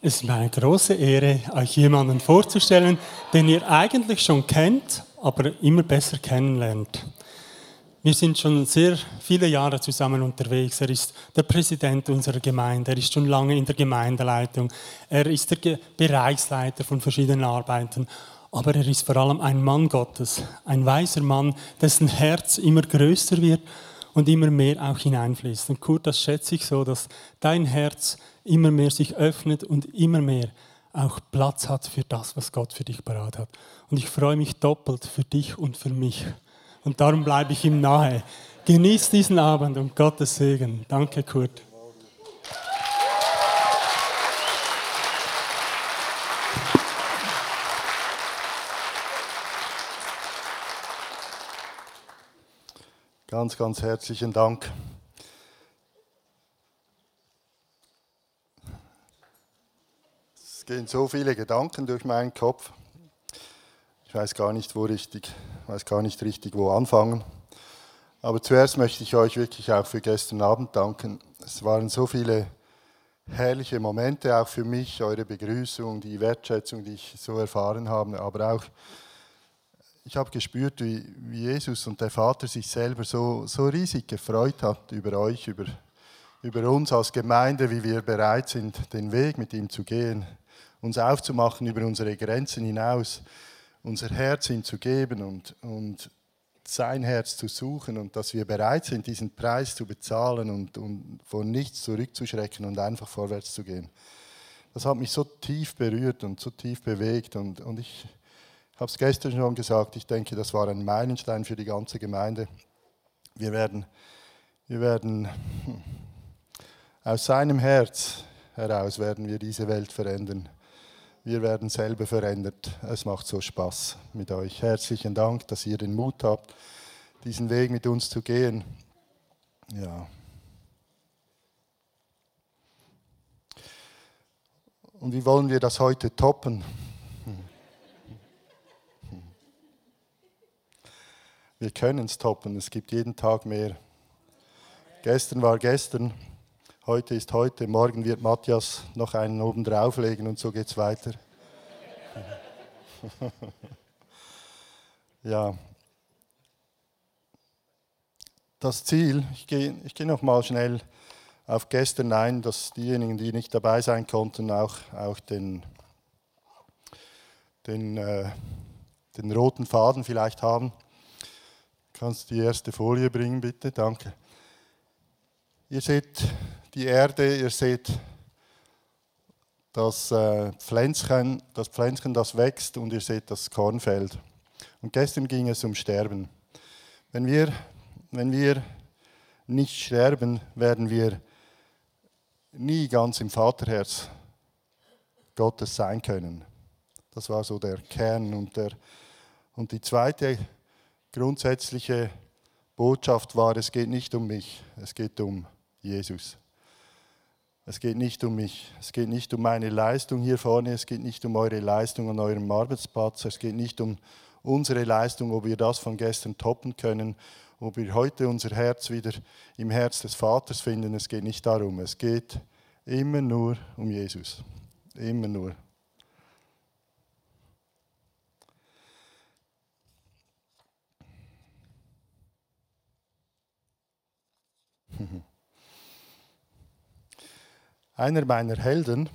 Es ist mir eine große Ehre, euch jemanden vorzustellen, den ihr eigentlich schon kennt, aber immer besser kennenlernt. Wir sind schon sehr viele Jahre zusammen unterwegs. Er ist der Präsident unserer Gemeinde, er ist schon lange in der Gemeindeleitung, er ist der Bereichsleiter von verschiedenen Arbeiten, aber er ist vor allem ein Mann Gottes, ein weiser Mann, dessen Herz immer größer wird und immer mehr auch hineinfließt. Und Kurt, das schätze ich so, dass dein Herz immer mehr sich öffnet und immer mehr auch Platz hat für das, was Gott für dich parat hat. Und ich freue mich doppelt für dich und für mich. Und darum bleibe ich ihm nahe. Genieß diesen Abend und Gottes Segen. Danke, Kurt. Ganz, ganz herzlichen Dank. Gehen so viele Gedanken durch meinen Kopf. Ich weiß gar nicht, wo richtig, weiß gar nicht richtig, wo anfangen. Aber zuerst möchte ich euch wirklich auch für gestern Abend danken. Es waren so viele herrliche Momente auch für mich, eure Begrüßung, die Wertschätzung, die ich so erfahren habe, aber auch ich habe gespürt, wie, wie Jesus und der Vater sich selber so, so riesig gefreut hat über euch, über, über uns als Gemeinde, wie wir bereit sind, den Weg mit ihm zu gehen uns aufzumachen über unsere Grenzen hinaus, unser Herz ihm zu geben und, und sein Herz zu suchen und dass wir bereit sind, diesen Preis zu bezahlen und, und von nichts zurückzuschrecken und einfach vorwärts zu gehen. Das hat mich so tief berührt und so tief bewegt und, und ich habe es gestern schon gesagt, ich denke, das war ein Meilenstein für die ganze Gemeinde. Wir werden, wir werden aus seinem Herz heraus werden wir diese Welt verändern. Wir werden selber verändert. Es macht so Spaß mit euch. Herzlichen Dank, dass ihr den Mut habt, diesen Weg mit uns zu gehen. Ja. Und wie wollen wir das heute toppen? Wir können es toppen. Es gibt jeden Tag mehr. Gestern war gestern. Heute ist heute, morgen wird Matthias noch einen oben drauflegen und so geht es weiter. ja. Das Ziel, ich gehe, ich gehe noch mal schnell auf gestern ein, dass diejenigen, die nicht dabei sein konnten, auch, auch den, den, äh, den roten Faden vielleicht haben. Kannst du die erste Folie bringen, bitte? Danke. Ihr seht die Erde, ihr seht das äh, Pflänzchen, das Pflänzchen, das wächst und ihr seht das Kornfeld. Und gestern ging es um Sterben. Wenn wir, wenn wir nicht sterben, werden wir nie ganz im Vaterherz Gottes sein können. Das war so der Kern. Und, der, und die zweite grundsätzliche Botschaft war, es geht nicht um mich, es geht um Jesus. Es geht nicht um mich, es geht nicht um meine Leistung hier vorne, es geht nicht um eure Leistung an eurem Arbeitsplatz, es geht nicht um unsere Leistung, ob wir das von gestern toppen können, ob wir heute unser Herz wieder im Herz des Vaters finden. Es geht nicht darum, es geht immer nur um Jesus. Immer nur. Einer meiner Helden,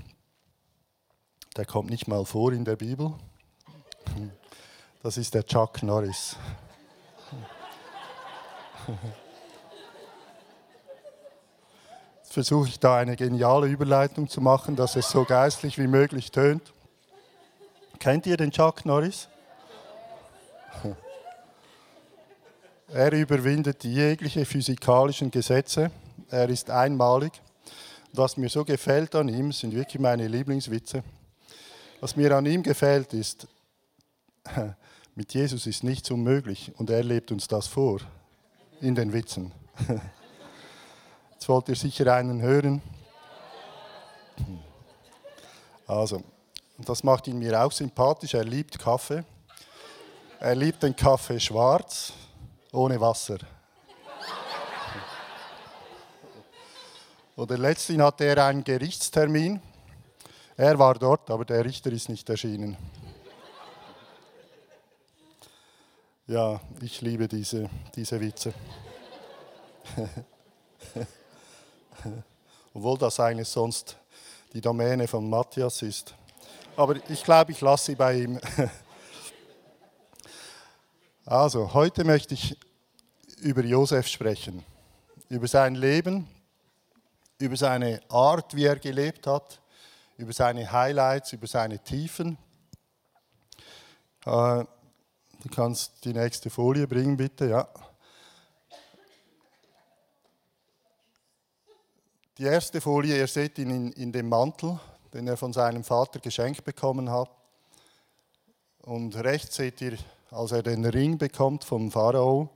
der kommt nicht mal vor in der Bibel, das ist der Chuck Norris. Jetzt versuche ich da eine geniale Überleitung zu machen, dass es so geistlich wie möglich tönt. Kennt ihr den Chuck Norris? Er überwindet jegliche physikalischen Gesetze. Er ist einmalig was mir so gefällt an ihm, sind wirklich meine Lieblingswitze. Was mir an ihm gefällt, ist, mit Jesus ist nichts unmöglich und er lebt uns das vor in den Witzen. Jetzt wollt ihr sicher einen hören. Also, das macht ihn mir auch sympathisch. Er liebt Kaffee. Er liebt den Kaffee schwarz, ohne Wasser. Oder letztens hatte er einen Gerichtstermin. Er war dort, aber der Richter ist nicht erschienen. Ja, ich liebe diese, diese Witze. Obwohl das eigentlich sonst die Domäne von Matthias ist. Aber ich glaube, ich lasse sie bei ihm. Also, heute möchte ich über Josef sprechen, über sein Leben, über seine Art, wie er gelebt hat, über seine Highlights, über seine Tiefen. Äh, du kannst die nächste Folie bringen, bitte, ja. Die erste Folie, ihr seht ihn in, in dem Mantel, den er von seinem Vater geschenkt bekommen hat. Und rechts seht ihr, als er den Ring bekommt vom Pharao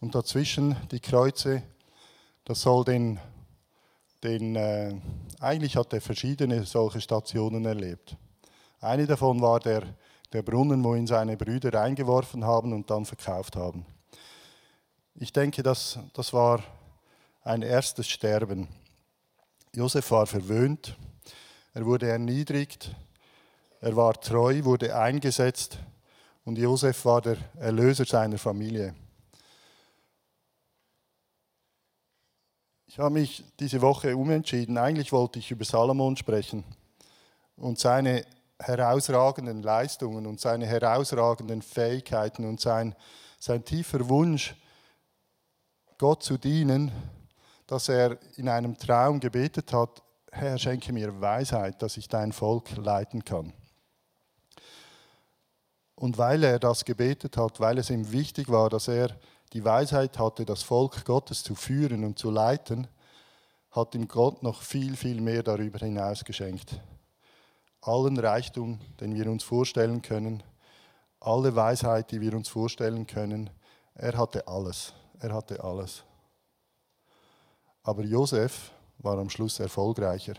und dazwischen die Kreuze, das soll den, den äh, eigentlich hat er verschiedene solche Stationen erlebt. Eine davon war der, der Brunnen, wo ihn seine Brüder reingeworfen haben und dann verkauft haben. Ich denke, das, das war ein erstes Sterben. Josef war verwöhnt, er wurde erniedrigt, er war treu, wurde eingesetzt und Josef war der Erlöser seiner Familie. Ich habe mich diese Woche umentschieden. Eigentlich wollte ich über Salomon sprechen und seine herausragenden Leistungen und seine herausragenden Fähigkeiten und sein, sein tiefer Wunsch, Gott zu dienen dass er in einem Traum gebetet hat, Herr, schenke mir Weisheit, dass ich dein Volk leiten kann. Und weil er das gebetet hat, weil es ihm wichtig war, dass er die Weisheit hatte, das Volk Gottes zu führen und zu leiten, hat ihm Gott noch viel, viel mehr darüber hinaus geschenkt. Allen Reichtum, den wir uns vorstellen können, alle Weisheit, die wir uns vorstellen können, er hatte alles. Er hatte alles. Aber Josef war am Schluss erfolgreicher,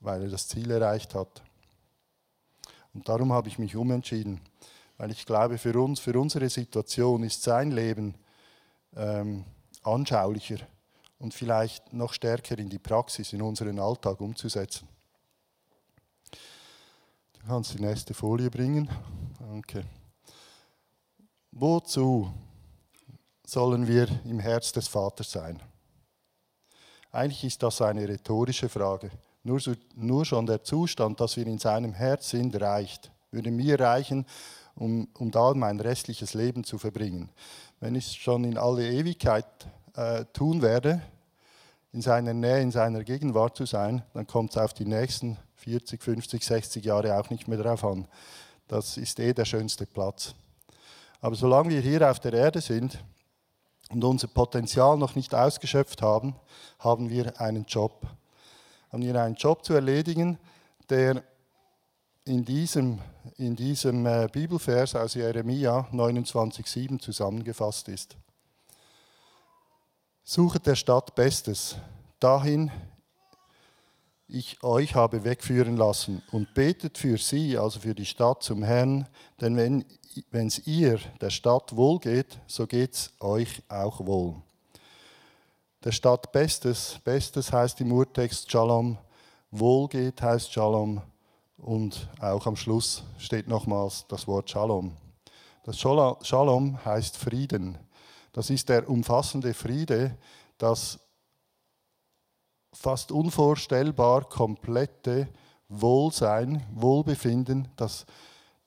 weil er das Ziel erreicht hat. Und darum habe ich mich umentschieden, weil ich glaube, für uns, für unsere Situation ist sein Leben ähm, anschaulicher und vielleicht noch stärker in die Praxis, in unseren Alltag umzusetzen. Du kannst die nächste Folie bringen. Danke. Wozu sollen wir im Herz des Vaters sein? Eigentlich ist das eine rhetorische Frage. Nur, nur schon der Zustand, dass wir in seinem Herz sind, reicht. Würde mir reichen, um, um da mein restliches Leben zu verbringen. Wenn ich es schon in alle Ewigkeit äh, tun werde, in seiner Nähe, in seiner Gegenwart zu sein, dann kommt es auf die nächsten 40, 50, 60 Jahre auch nicht mehr drauf an. Das ist eh der schönste Platz. Aber solange wir hier auf der Erde sind, und unser Potenzial noch nicht ausgeschöpft haben, haben wir einen Job. Haben wir einen Job zu erledigen, der in diesem, in diesem äh, Bibelvers aus Jeremia 29,7 zusammengefasst ist. Suchet der Stadt Bestes, dahin ich euch habe wegführen lassen und betet für sie, also für die Stadt zum Herrn, denn wenn es ihr, der Stadt, wohl geht, so geht es euch auch wohl. Der Stadt Bestes, Bestes heißt im Urtext Shalom, wohl geht heißt Shalom und auch am Schluss steht nochmals das Wort Shalom. Das Shalom heißt Frieden. Das ist der umfassende Friede, das fast unvorstellbar komplette Wohlsein, Wohlbefinden, das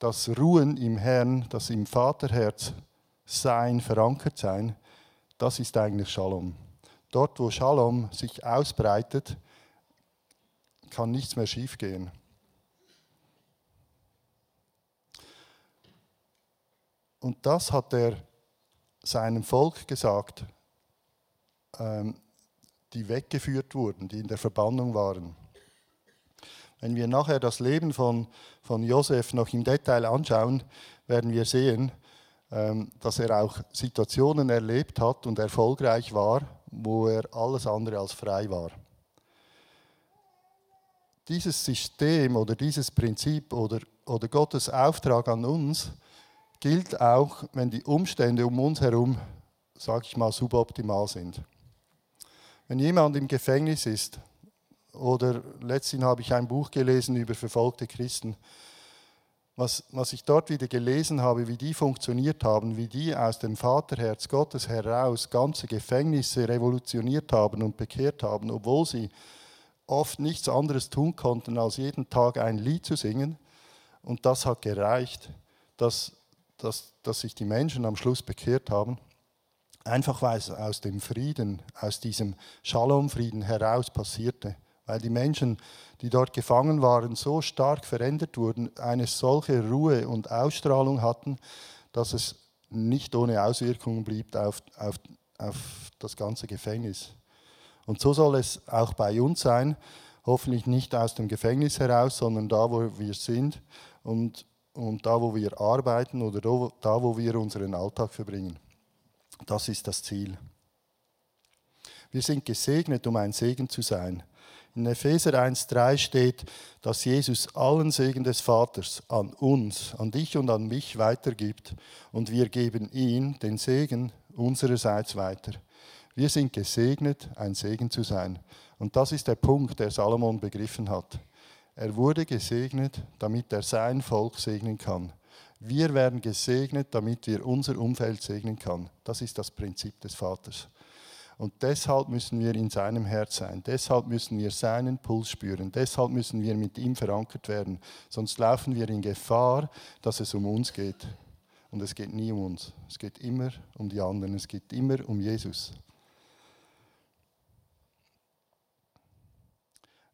das Ruhen im Herrn, das im Vaterherz sein, verankert sein, das ist eigentlich Shalom. Dort, wo Shalom sich ausbreitet, kann nichts mehr schiefgehen. Und das hat er seinem Volk gesagt, ähm, die weggeführt wurden, die in der Verbannung waren. Wenn wir nachher das Leben von, von Josef noch im Detail anschauen, werden wir sehen, ähm, dass er auch Situationen erlebt hat und erfolgreich war, wo er alles andere als frei war. Dieses System oder dieses Prinzip oder, oder Gottes Auftrag an uns gilt auch, wenn die Umstände um uns herum, sage ich mal, suboptimal sind. Wenn jemand im Gefängnis ist, oder letztens habe ich ein Buch gelesen über verfolgte Christen. Was, was ich dort wieder gelesen habe, wie die funktioniert haben, wie die aus dem Vaterherz Gottes heraus ganze Gefängnisse revolutioniert haben und bekehrt haben, obwohl sie oft nichts anderes tun konnten, als jeden Tag ein Lied zu singen. Und das hat gereicht, dass, dass, dass sich die Menschen am Schluss bekehrt haben. Einfach weil es aus dem Frieden, aus diesem Shalom-Frieden heraus passierte. Weil die Menschen, die dort gefangen waren, so stark verändert wurden, eine solche Ruhe und Ausstrahlung hatten, dass es nicht ohne Auswirkungen blieb auf, auf, auf das ganze Gefängnis. Und so soll es auch bei uns sein, hoffentlich nicht aus dem Gefängnis heraus, sondern da, wo wir sind und, und da, wo wir arbeiten oder da, wo wir unseren Alltag verbringen. Das ist das Ziel. Wir sind gesegnet, um ein Segen zu sein. In Epheser 1.3 steht, dass Jesus allen Segen des Vaters an uns, an dich und an mich weitergibt und wir geben ihn, den Segen, unsererseits weiter. Wir sind gesegnet, ein Segen zu sein. Und das ist der Punkt, der Salomon begriffen hat. Er wurde gesegnet, damit er sein Volk segnen kann. Wir werden gesegnet, damit wir unser Umfeld segnen kann. Das ist das Prinzip des Vaters. Und deshalb müssen wir in seinem Herz sein. Deshalb müssen wir seinen Puls spüren. Deshalb müssen wir mit ihm verankert werden. Sonst laufen wir in Gefahr, dass es um uns geht. Und es geht nie um uns. Es geht immer um die anderen. Es geht immer um Jesus.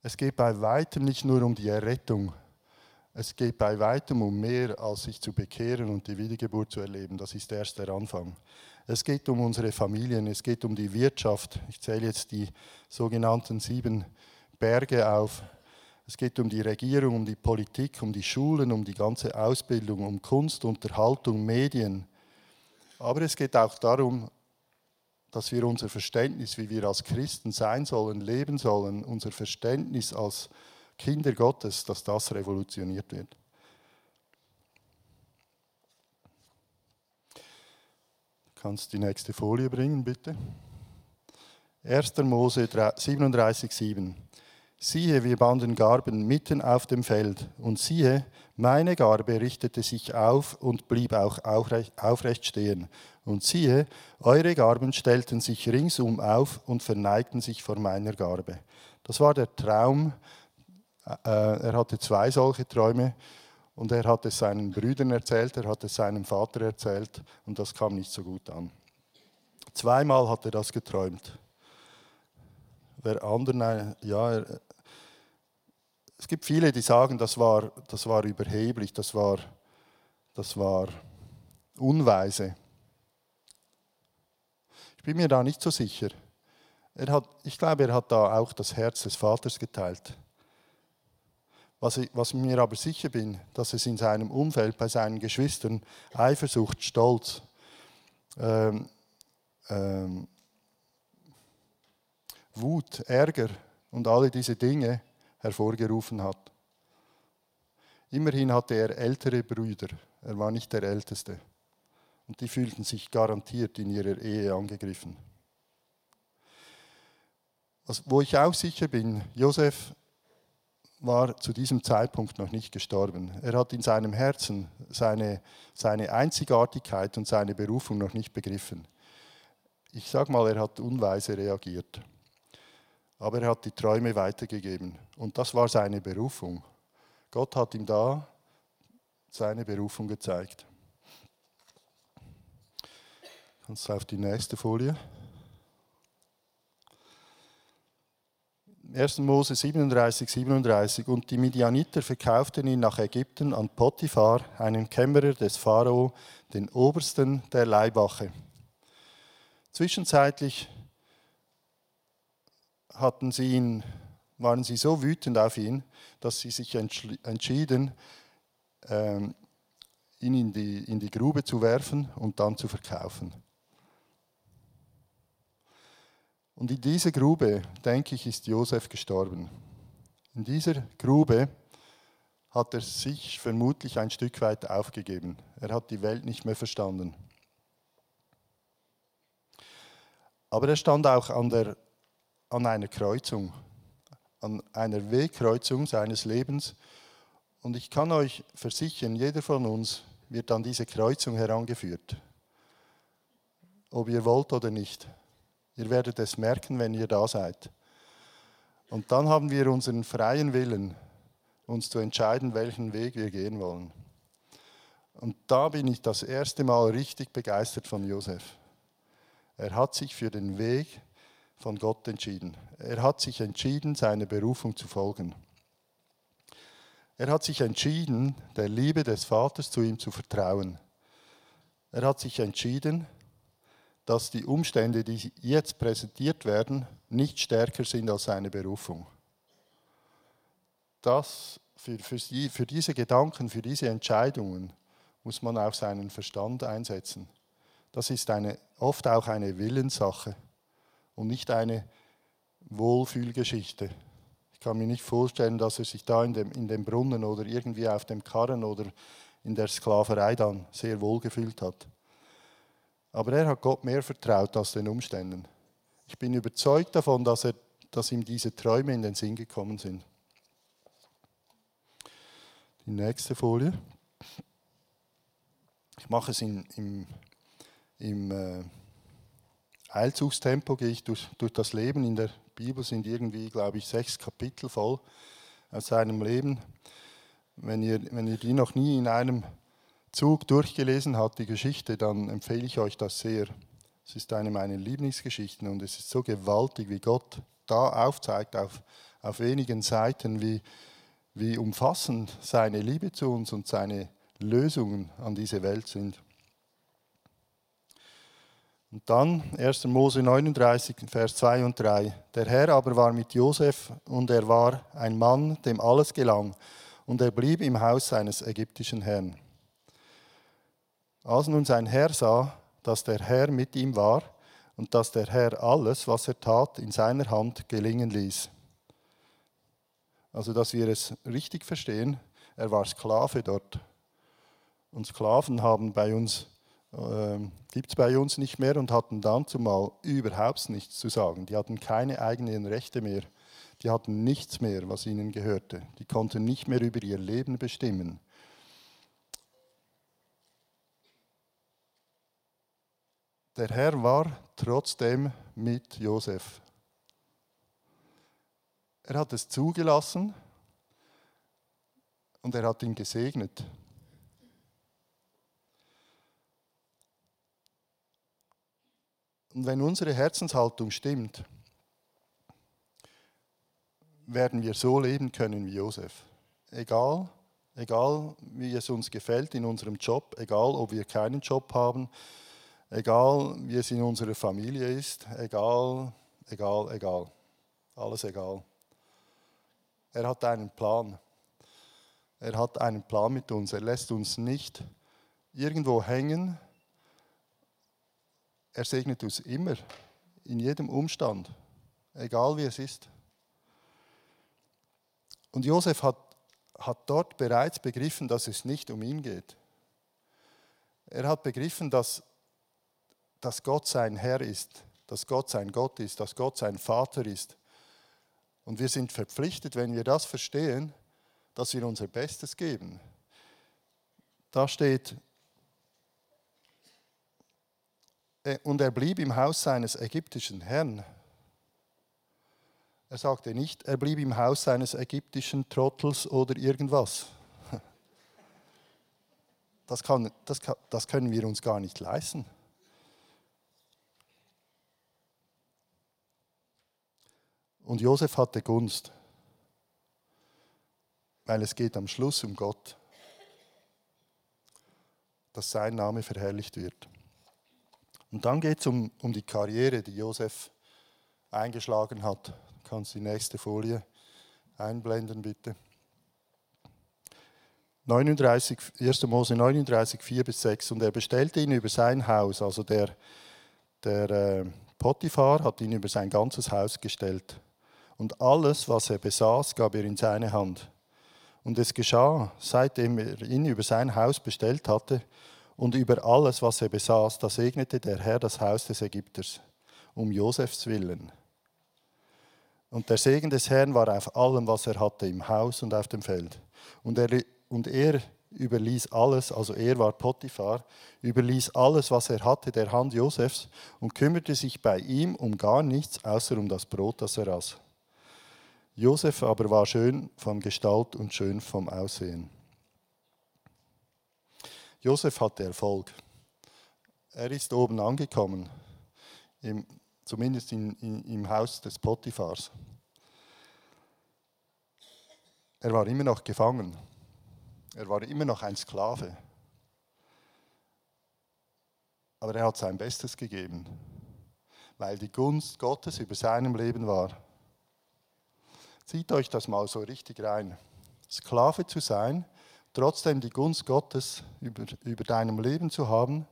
Es geht bei weitem nicht nur um die Errettung. Es geht bei weitem um mehr, als sich zu bekehren und die Wiedergeburt zu erleben. Das ist erst der Anfang. Es geht um unsere Familien, es geht um die Wirtschaft. Ich zähle jetzt die sogenannten sieben Berge auf. Es geht um die Regierung, um die Politik, um die Schulen, um die ganze Ausbildung, um Kunst, Unterhaltung, Medien. Aber es geht auch darum, dass wir unser Verständnis, wie wir als Christen sein sollen, leben sollen, unser Verständnis als Kinder Gottes, dass das revolutioniert wird. Du kannst die nächste Folie bringen, bitte. 1. Mose 37,7. Siehe, wir banden Garben mitten auf dem Feld, und siehe, meine Garbe richtete sich auf und blieb auch aufrecht stehen. Und siehe, eure Garben stellten sich ringsum auf und verneigten sich vor meiner Garbe. Das war der Traum. Äh, er hatte zwei solche Träume und er hat es seinen Brüdern erzählt, er hat es seinem Vater erzählt und das kam nicht so gut an. Zweimal hat er das geträumt. Wer anderen, ja, es gibt viele, die sagen, das war, das war überheblich, das war, das war unweise. Ich bin mir da nicht so sicher. Er hat, ich glaube, er hat da auch das Herz des Vaters geteilt. Was ich, was ich mir aber sicher bin, dass es in seinem Umfeld, bei seinen Geschwistern, Eifersucht, Stolz, ähm, ähm, Wut, Ärger und alle diese Dinge hervorgerufen hat. Immerhin hatte er ältere Brüder, er war nicht der Älteste. Und die fühlten sich garantiert in ihrer Ehe angegriffen. Was, wo ich auch sicher bin, Josef war zu diesem Zeitpunkt noch nicht gestorben. Er hat in seinem Herzen seine, seine Einzigartigkeit und seine Berufung noch nicht begriffen. Ich sage mal, er hat unweise reagiert aber er hat die Träume weitergegeben. Und das war seine Berufung. Gott hat ihm da seine Berufung gezeigt. Kannst du auf die nächste Folie? 1. Mose 37, 37. Und die Midianiter verkauften ihn nach Ägypten an Potiphar, einen Kämmerer des Pharao, den Obersten der Leibwache. Zwischenzeitlich hatten sie ihn, waren sie so wütend auf ihn, dass sie sich entschieden, ähm, ihn in die, in die Grube zu werfen und dann zu verkaufen. Und in dieser Grube, denke ich, ist Josef gestorben. In dieser Grube hat er sich vermutlich ein Stück weit aufgegeben. Er hat die Welt nicht mehr verstanden. Aber er stand auch an der an einer Kreuzung. an einer Wegkreuzung seines Lebens. Und ich kann euch versichern, jeder von uns wird an diese Kreuzung herangeführt. Ob ihr wollt oder nicht. Ihr werdet es merken, wenn ihr da seid. Und dann haben wir unseren freien Willen, uns zu entscheiden, welchen Weg wir gehen wollen. Und da bin ich das erste Mal richtig begeistert von Josef. Er hat sich für den Weg von Gott entschieden. Er hat sich entschieden, seiner Berufung zu folgen. Er hat sich entschieden, der Liebe des Vaters zu ihm zu vertrauen. Er hat sich entschieden, dass die Umstände, die jetzt präsentiert werden, nicht stärker sind als seine Berufung. Das, für, für, die, für diese Gedanken, für diese Entscheidungen muss man auch seinen Verstand einsetzen. Das ist eine, oft auch eine Willenssache und nicht eine Wohlfühlgeschichte. Ich kann mir nicht vorstellen, dass er sich da in dem, in dem Brunnen oder irgendwie auf dem Karren oder in der Sklaverei dann sehr wohl gefühlt hat. Aber er hat Gott mehr vertraut als den Umständen. Ich bin überzeugt davon, dass, er, dass ihm diese Träume in den Sinn gekommen sind. Die nächste Folie. Ich mache es in, im, im äh, Eilzugstempo, gehe ich durch, durch das Leben. In der Bibel sind irgendwie, glaube ich, sechs Kapitel voll aus seinem Leben. Wenn ihr, wenn ihr die noch nie in einem Zug durchgelesen habt, die Geschichte, dann empfehle ich euch das sehr. Es ist eine meiner Lieblingsgeschichten und es ist so gewaltig, wie Gott da aufzeigt auf, auf wenigen Seiten, wie, wie umfassend seine Liebe zu uns und seine Lösungen an diese Welt sind. Und dann 1. Mose 39, Vers 2 und 3. Der Herr aber war mit Josef und er war ein Mann, dem alles gelang, und er blieb im Haus seines ägyptischen Herrn. Als nun sein Herr sah, dass der Herr mit ihm war und dass der Herr alles, was er tat, in seiner Hand gelingen ließ. Also, dass wir es richtig verstehen, er war Sklave dort. Und Sklaven haben bei uns, äh, gibt es bei uns nicht mehr und hatten dann zumal überhaupt nichts zu sagen. Die hatten keine eigenen Rechte mehr. Die hatten nichts mehr, was ihnen gehörte. Die konnten nicht mehr über ihr Leben bestimmen. Der Herr war trotzdem mit Josef. Er hat es zugelassen und er hat ihn gesegnet. Und wenn unsere Herzenshaltung stimmt, werden wir so leben können wie Josef. Egal, egal wie es uns gefällt in unserem Job, egal ob wir keinen Job haben, Egal, wie es in unserer Familie ist, egal, egal, egal. Alles egal. Er hat einen Plan. Er hat einen Plan mit uns. Er lässt uns nicht irgendwo hängen. Er segnet uns immer, in jedem Umstand, egal wie es ist. Und Josef hat, hat dort bereits begriffen, dass es nicht um ihn geht. Er hat begriffen, dass dass Gott sein Herr ist, dass Gott sein Gott ist, dass Gott sein Vater ist. Und wir sind verpflichtet, wenn wir das verstehen, dass wir unser Bestes geben. Da steht, äh, und er blieb im Haus seines ägyptischen Herrn. Er sagte nicht, er blieb im Haus seines ägyptischen Trottels oder irgendwas. Das, kann, das, kann, das können wir uns gar nicht leisten. Und Josef hatte Gunst, weil es geht am Schluss um Gott, dass sein Name verherrlicht wird. Und dann geht es um, um die Karriere, die Josef eingeschlagen hat. Du kannst die nächste Folie einblenden, bitte. 39, 1. Mose 39, 4 bis 6. Und er bestellte ihn über sein Haus, also der, der äh, Potiphar hat ihn über sein ganzes Haus gestellt und alles, was er besaß, gab er in seine Hand. Und es geschah, seitdem er ihn über sein Haus bestellt hatte, und über alles, was er besaß, da segnete der Herr das Haus des Ägypters, um Josefs willen. Und der Segen des Herrn war auf allem, was er hatte, im Haus und auf dem Feld. Und er, und er überließ alles, also er war Potiphar, überließ alles, was er hatte, der Hand Josefs und kümmerte sich bei ihm um gar nichts, außer um das Brot, das er aß. Josef aber war schön von Gestalt und schön vom Aussehen. Josef hatte Erfolg. Er ist oben angekommen, im, zumindest in, in, im Haus des Potiphars. Er war immer noch gefangen. Er war immer noch ein Sklave. Aber er hat sein Bestes gegeben, weil die Gunst Gottes über seinem Leben war. Zieht euch das mal so richtig rein. Sklave zu sein, trotzdem die Gunst Gottes über, über deinem Leben zu haben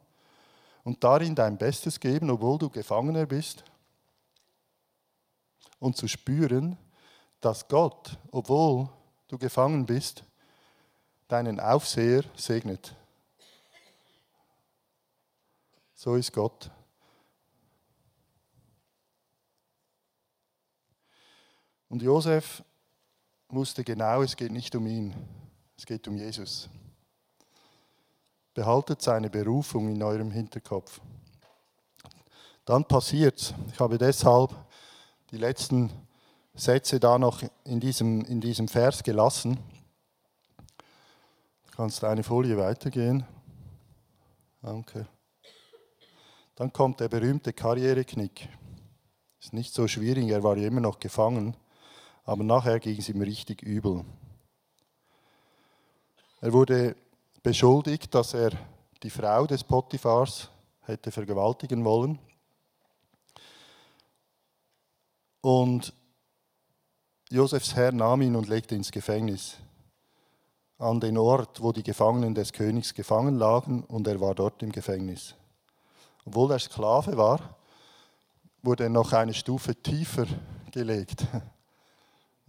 und darin dein Bestes geben, obwohl du Gefangener bist. Und zu spüren, dass Gott, obwohl du gefangen bist, deinen Aufseher segnet. So ist Gott. Und Josef wusste genau, es geht nicht um ihn, es geht um Jesus. Behaltet seine Berufung in eurem Hinterkopf. Dann passiert's. Ich habe deshalb die letzten Sätze da noch in diesem, in diesem Vers gelassen. Du kannst eine Folie weitergehen. Danke. Dann kommt der berühmte Karriereknick. Ist nicht so schwierig, er war ja immer noch gefangen, aber nachher ging es ihm richtig übel. Er wurde beschuldigt, dass er die Frau des Potiphars hätte vergewaltigen wollen. Und Josefs Herr nahm ihn und legte ins Gefängnis, an den Ort, wo die Gefangenen des Königs gefangen lagen, und er war dort im Gefängnis. Obwohl er Sklave war, wurde er noch eine Stufe tiefer gelegt.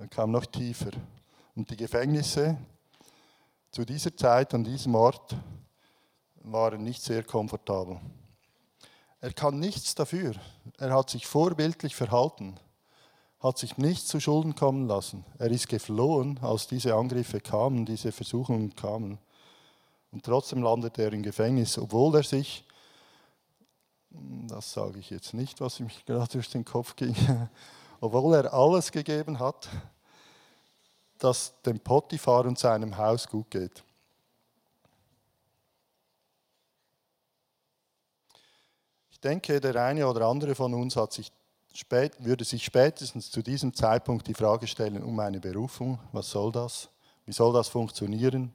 Er kam noch tiefer. Und die Gefängnisse zu dieser Zeit an diesem Ort waren nicht sehr komfortabel. Er kann nichts dafür. Er hat sich vorbildlich verhalten hat sich nicht zu Schulden kommen lassen. Er ist geflohen, als diese Angriffe kamen, diese Versuchungen kamen. Und trotzdem landet er im Gefängnis, obwohl er sich, das sage ich jetzt nicht, was ihm gerade durch den Kopf ging, obwohl er alles gegeben hat, dass dem Potiphar und seinem Haus gut geht. Ich denke, der eine oder andere von uns sich spät, würde sich spätestens zu diesem Zeitpunkt die Frage stellen, um meine Berufung, was soll das? Wie soll das funktionieren?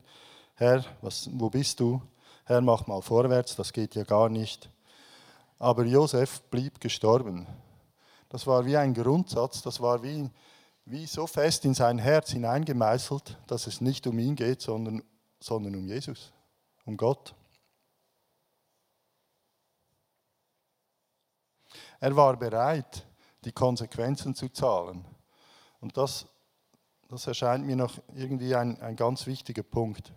Herr, was, wo bist du? Herr, mach mal vorwärts, das geht ja gar nicht. Aber Josef blieb gestorben. Das war wie ein Grundsatz, das war wie, wie so fest in sein Herz hineingemeißelt, dass es nicht um ihn geht, sondern, sondern um Jesus, um Gott. Er war bereit, die Konsequenzen zu zahlen. Und das, das erscheint mir noch irgendwie ein, ein ganz wichtiger Punkt.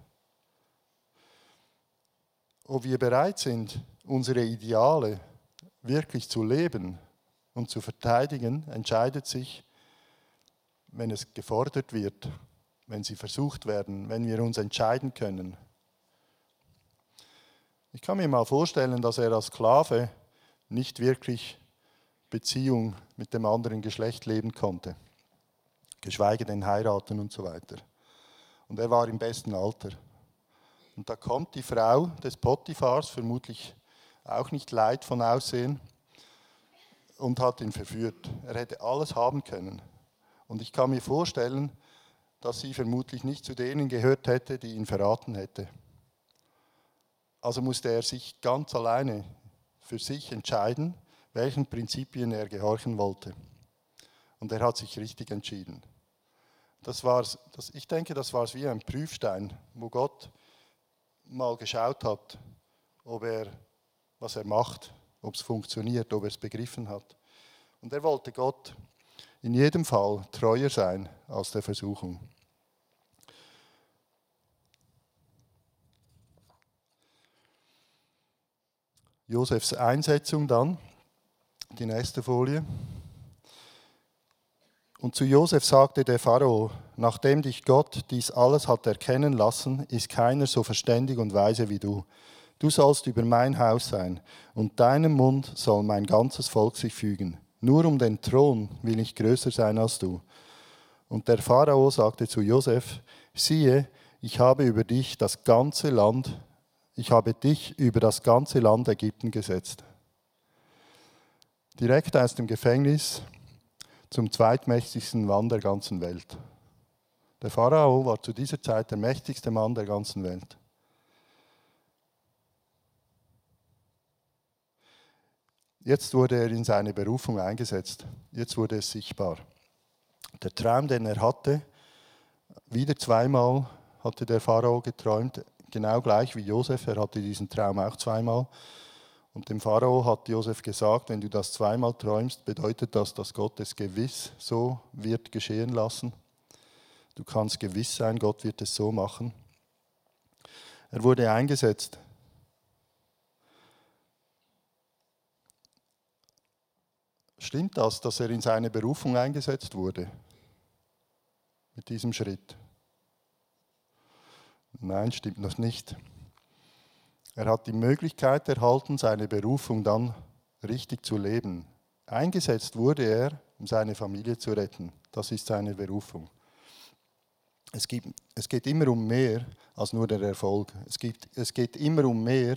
Ob wir bereit sind, unsere Ideale wirklich zu leben und zu verteidigen, entscheidet sich, wenn es gefordert wird, wenn sie versucht werden, wenn wir uns entscheiden können. Ich kann mir mal vorstellen, dass er als Sklave nicht wirklich Beziehung mit dem anderen Geschlecht leben konnte, geschweige denn heiraten und so weiter. Und er war im besten Alter. Und da kommt die Frau des Potiphars, vermutlich auch nicht leid von Aussehen, und hat ihn verführt. Er hätte alles haben können. Und ich kann mir vorstellen, dass sie vermutlich nicht zu denen gehört hätte, die ihn verraten hätte. Also musste er sich ganz alleine für sich entscheiden, welchen Prinzipien er gehorchen wollte. Und er hat sich richtig entschieden. Das war's, das, ich denke, das war wie ein Prüfstein, wo Gott mal geschaut hat, ob er, was er macht, ob es funktioniert, ob er es begriffen hat. Und er wollte Gott in jedem Fall treuer sein als der Versuchung. Josefs Einsetzung dann. Die nächste Folie. Und zu Josef sagte der Pharao, nachdem dich Gott dies alles hat erkennen lassen, ist keiner so verständig und weise wie du. Du sollst über mein Haus sein, und deinem Mund soll mein ganzes Volk sich fügen. Nur um den Thron will ich größer sein als du. Und der Pharao sagte zu Josef, siehe, ich habe über dich das ganze Land, ich habe dich über das ganze Land Ägypten gesetzt. Direkt aus dem Gefängnis zum zweitmächtigsten Mann der ganzen Welt. Der Pharao war zu dieser Zeit der mächtigste Mann der ganzen Welt. Jetzt wurde er in seine Berufung eingesetzt. Jetzt wurde es sichtbar. Der Traum, den er hatte, wieder zweimal hatte der Pharao geträumt, genau gleich wie Josef. Er hatte diesen Traum auch zweimal. Und dem Pharao hat Josef gesagt, wenn du das zweimal träumst, bedeutet das, dass Gott es gewiss so wird geschehen lassen. Du kannst gewiss sein, Gott wird es so machen. Er wurde eingesetzt. Stimmt das, dass er in seine Berufung eingesetzt wurde? Mit diesem Schritt? Nein, stimmt noch nicht. Er hat die Möglichkeit erhalten, seine Berufung dann richtig zu leben. Eingesetzt wurde er, um seine Familie zu retten. Das ist seine Berufung. Es, gibt, es geht immer um mehr als nur der Erfolg. Es, gibt, es geht immer um mehr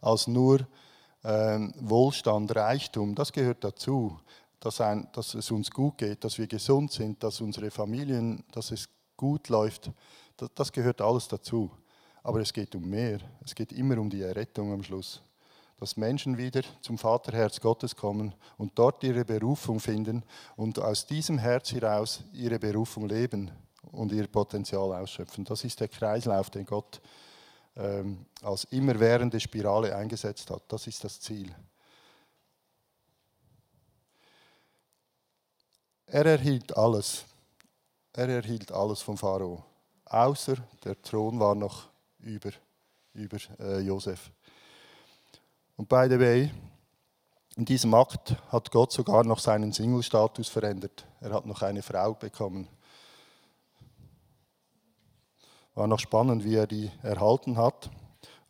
als nur ähm, Wohlstand, Reichtum. Das gehört dazu, dass, ein, dass es uns gut geht, dass wir gesund sind, dass unsere Familien, dass es gut läuft. Das, das gehört alles dazu. Aber es geht um mehr. Es geht immer um die Errettung am Schluss. Dass Menschen wieder zum Vaterherz Gottes kommen und dort ihre Berufung finden und aus diesem Herz heraus ihre Berufung leben und ihr Potenzial ausschöpfen. Das ist der Kreislauf, den Gott ähm, als immerwährende Spirale eingesetzt hat. Das ist das Ziel. Er erhielt alles. Er erhielt alles vom Pharao. Außer der Thron war noch über, über äh, Josef. Und by the way, in diesem Akt hat Gott sogar noch seinen Single-Status verändert. Er hat noch eine Frau bekommen. War noch spannend, wie er die erhalten hat.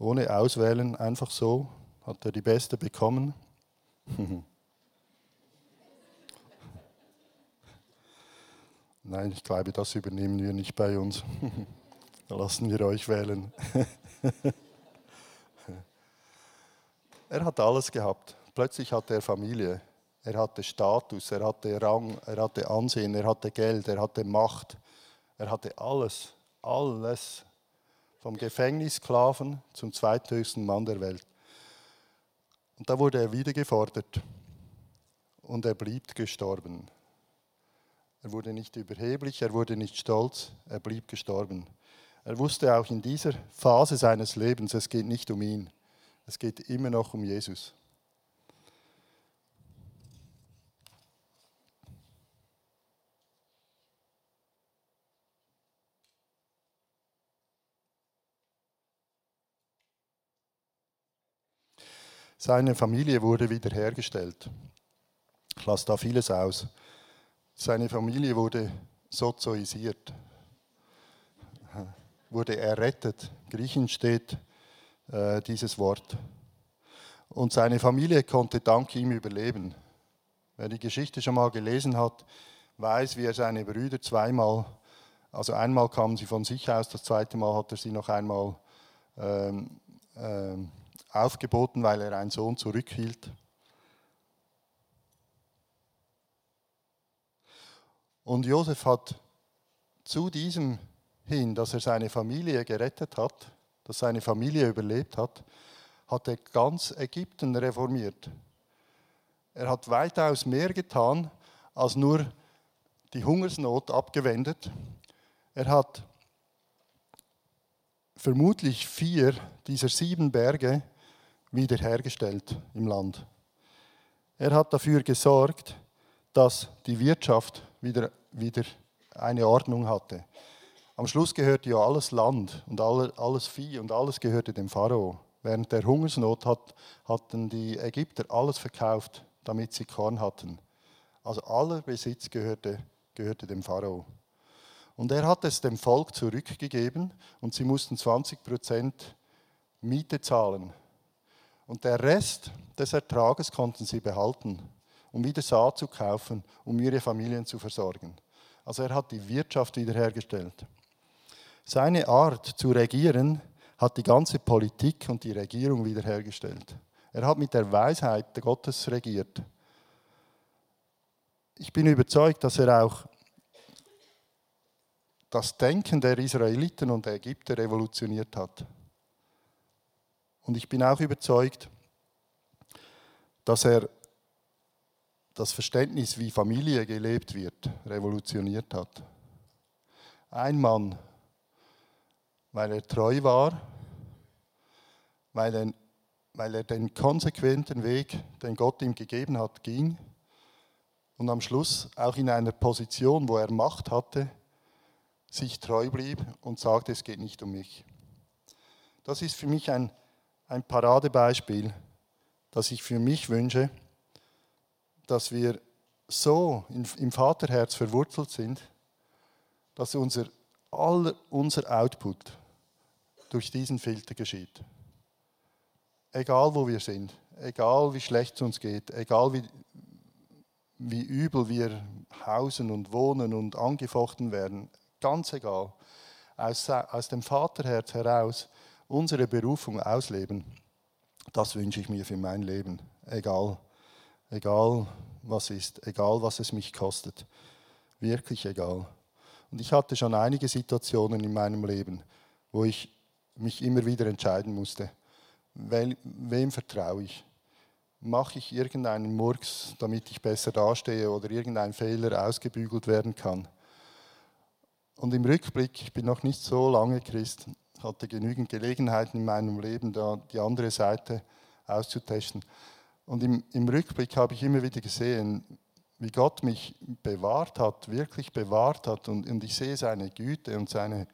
Ohne Auswählen, einfach so hat er die beste bekommen. Nein, ich glaube, das übernehmen wir nicht bei uns. lassen wir euch wählen. er hat alles gehabt. Plötzlich hatte er Familie, er hatte Status, er hatte Rang, er hatte Ansehen, er hatte Geld, er hatte Macht, er hatte alles, alles. Vom Gefängnissklaven zum zweithöchsten Mann der Welt. Und da wurde er wieder gefordert und er blieb gestorben. Er wurde nicht überheblich, er wurde nicht stolz, er blieb gestorben. Er wusste auch in dieser Phase seines Lebens, es geht nicht um ihn, es geht immer noch um Jesus. Seine Familie wurde wiederhergestellt. Ich lasse da vieles aus. Seine Familie wurde sozialisiert wurde errettet. Griechen steht äh, dieses Wort. Und seine Familie konnte dank ihm überleben. Wer die Geschichte schon mal gelesen hat, weiß, wie er seine Brüder zweimal, also einmal kamen sie von sich aus, das zweite Mal hat er sie noch einmal ähm, ähm, aufgeboten, weil er einen Sohn zurückhielt. Und Josef hat zu diesem hin, dass er seine Familie gerettet hat, dass seine Familie überlebt hat, hat er ganz Ägypten reformiert. Er hat weitaus mehr getan, als nur die Hungersnot abgewendet. Er hat vermutlich vier dieser sieben Berge wiederhergestellt im Land. Er hat dafür gesorgt, dass die Wirtschaft wieder, wieder eine Ordnung hatte. Am Schluss gehörte ja alles Land und alles Vieh und alles gehörte dem Pharao. Während der Hungersnot hat, hatten die Ägypter alles verkauft, damit sie Korn hatten. Also aller Besitz gehörte gehörte dem Pharao. Und er hat es dem Volk zurückgegeben und sie mussten 20 Prozent Miete zahlen. Und der Rest des Ertrages konnten sie behalten, um wieder Saat zu kaufen, um ihre Familien zu versorgen. Also er hat die Wirtschaft wiederhergestellt. Seine Art zu regieren hat die ganze Politik und die Regierung wiederhergestellt. Er hat mit der Weisheit Gottes regiert. Ich bin überzeugt, dass er auch das Denken der Israeliten und der Ägypter revolutioniert hat. Und ich bin auch überzeugt, dass er das Verständnis, wie Familie gelebt wird, revolutioniert hat. Ein Mann, weil er treu war, weil er, weil er den konsequenten Weg, den Gott ihm gegeben hat, ging und am Schluss auch in einer Position, wo er Macht hatte, sich treu blieb und sagte, es geht nicht um mich. Das ist für mich ein, ein Paradebeispiel, das ich für mich wünsche, dass wir so im Vaterherz verwurzelt sind, dass unser, aller, unser Output durch diesen Filter geschieht. Egal wo wir sind, egal wie schlecht es uns geht, egal wie, wie übel wir hausen und wohnen und angefochten werden, ganz egal, aus, aus dem Vaterherz heraus unsere Berufung ausleben, das wünsche ich mir für mein Leben. Egal, egal was ist, egal was es mich kostet. Wirklich egal. Und ich hatte schon einige Situationen in meinem Leben, wo ich mich immer wieder entscheiden musste, wem vertraue ich? Mache ich irgendeinen Murks, damit ich besser dastehe oder irgendein Fehler ausgebügelt werden kann? Und im Rückblick, ich bin noch nicht so lange Christ, hatte genügend Gelegenheiten in meinem Leben, da die andere Seite auszutesten. Und im, im Rückblick habe ich immer wieder gesehen, wie Gott mich bewahrt hat, wirklich bewahrt hat. Und, und ich sehe seine Güte und seine,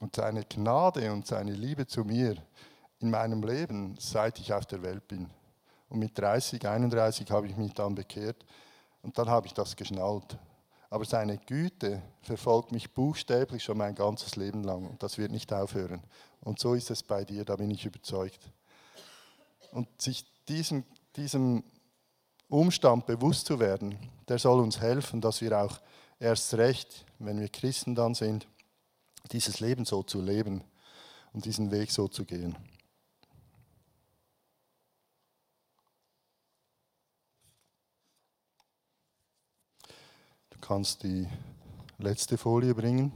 und seine Gnade und seine Liebe zu mir in meinem Leben, seit ich auf der Welt bin. Und mit 30, 31 habe ich mich dann bekehrt und dann habe ich das geschnallt. Aber seine Güte verfolgt mich buchstäblich schon mein ganzes Leben lang und das wird nicht aufhören. Und so ist es bei dir, da bin ich überzeugt. Und sich diesem, diesem Umstand bewusst zu werden, der soll uns helfen, dass wir auch erst recht, wenn wir Christen dann sind, dieses Leben so zu leben und diesen Weg so zu gehen. Kannst die letzte Folie bringen.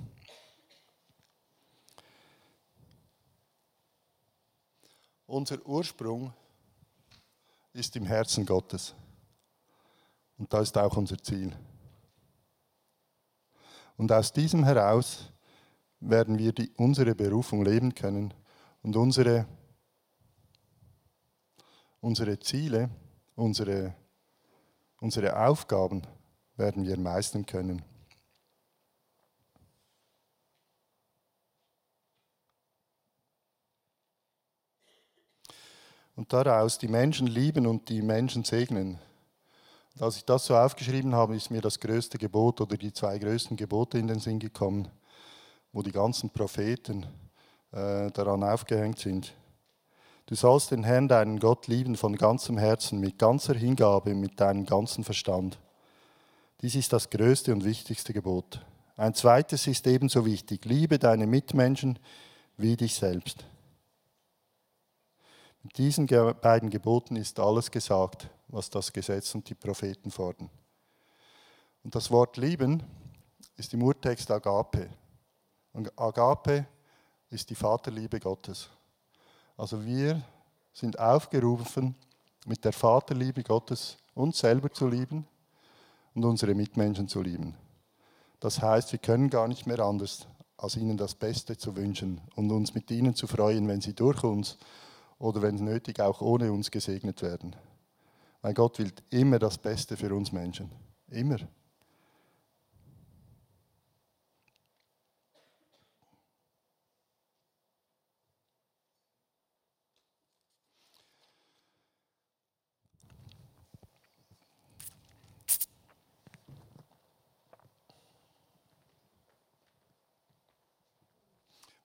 Unser Ursprung ist im Herzen Gottes. Und da ist auch unser Ziel. Und aus diesem heraus werden wir die, unsere Berufung leben können und unsere, unsere Ziele, unsere, unsere Aufgaben werden wir meistern können. Und daraus die Menschen lieben und die Menschen segnen. Und als ich das so aufgeschrieben habe, ist mir das größte Gebot oder die zwei größten Gebote in den Sinn gekommen, wo die ganzen Propheten äh, daran aufgehängt sind. Du sollst den Herrn, deinen Gott, lieben von ganzem Herzen, mit ganzer Hingabe, mit deinem ganzen Verstand. Dies ist das größte und wichtigste Gebot. Ein zweites ist ebenso wichtig. Liebe deine Mitmenschen wie dich selbst. Mit diesen beiden Geboten ist alles gesagt, was das Gesetz und die Propheten fordern. Und das Wort lieben ist im Urtext Agape. Und Agape ist die Vaterliebe Gottes. Also wir sind aufgerufen, mit der Vaterliebe Gottes uns selber zu lieben und unsere Mitmenschen zu lieben. Das heißt, wir können gar nicht mehr anders, als ihnen das Beste zu wünschen und uns mit ihnen zu freuen, wenn sie durch uns oder wenn nötig auch ohne uns gesegnet werden. Weil Gott will immer das Beste für uns Menschen. Immer.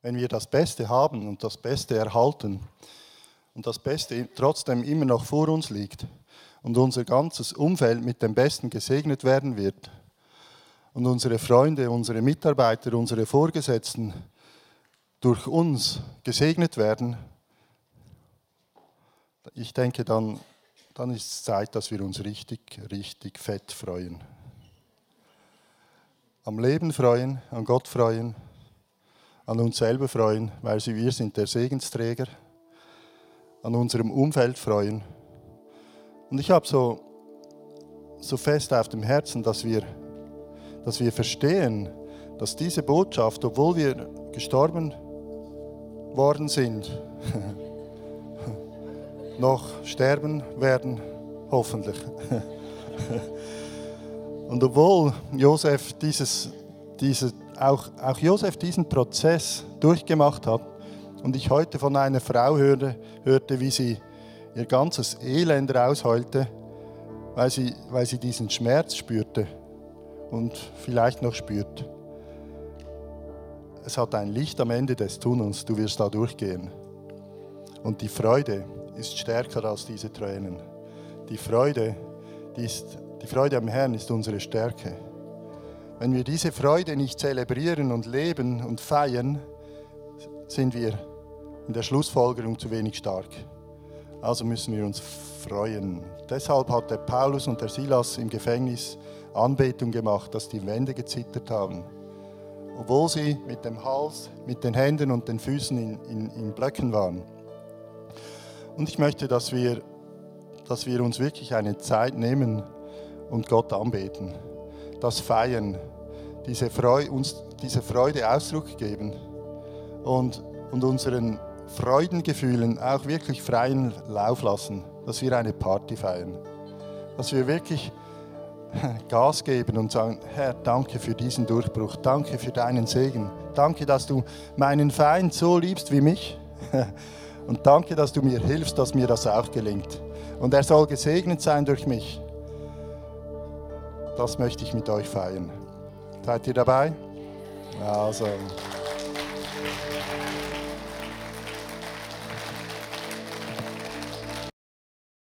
Wenn wir das Beste haben und das Beste erhalten und das Beste trotzdem immer noch vor uns liegt und unser ganzes Umfeld mit dem Besten gesegnet werden wird und unsere Freunde, unsere Mitarbeiter, unsere Vorgesetzten durch uns gesegnet werden, ich denke, dann, dann ist es Zeit, dass wir uns richtig, richtig fett freuen. Am Leben freuen, an Gott freuen, an uns selber freuen, weil sie, wir sind der Segensträger, an unserem Umfeld freuen. Und ich habe so, so fest auf dem Herzen, dass wir, dass wir verstehen, dass diese Botschaft, obwohl wir gestorben worden sind, noch sterben werden, hoffentlich. Und obwohl Josef dieses, diese, auch, auch Josef diesen Prozess durchgemacht hat und ich heute von einer Frau hörte, hörte wie sie ihr ganzes Elend rausheulte, weil sie, weil sie diesen Schmerz spürte und vielleicht noch spürt. Es hat ein Licht am Ende des Tunnels, du wirst da durchgehen. Und die Freude ist stärker als diese Tränen. Die Freude, die, ist, die Freude am Herrn ist unsere Stärke. Wenn wir diese Freude nicht zelebrieren und leben und feiern, sind wir in der Schlussfolgerung zu wenig stark. Also müssen wir uns freuen. Deshalb hat der Paulus und der Silas im Gefängnis Anbetung gemacht, dass die Wände gezittert haben. Obwohl sie mit dem Hals, mit den Händen und den Füßen in, in, in Blöcken waren. Und ich möchte, dass wir, dass wir uns wirklich eine Zeit nehmen und Gott anbeten, das feiern, diese Freude, uns diese Freude Ausdruck geben und, und unseren Freudengefühlen auch wirklich freien Lauf lassen, dass wir eine Party feiern, dass wir wirklich Gas geben und sagen, Herr, danke für diesen Durchbruch, danke für deinen Segen, danke, dass du meinen Feind so liebst wie mich. Und danke, dass du mir hilfst, dass mir das auch gelingt. Und er soll gesegnet sein durch mich. Das möchte ich mit euch feiern. Seid ihr dabei? Also.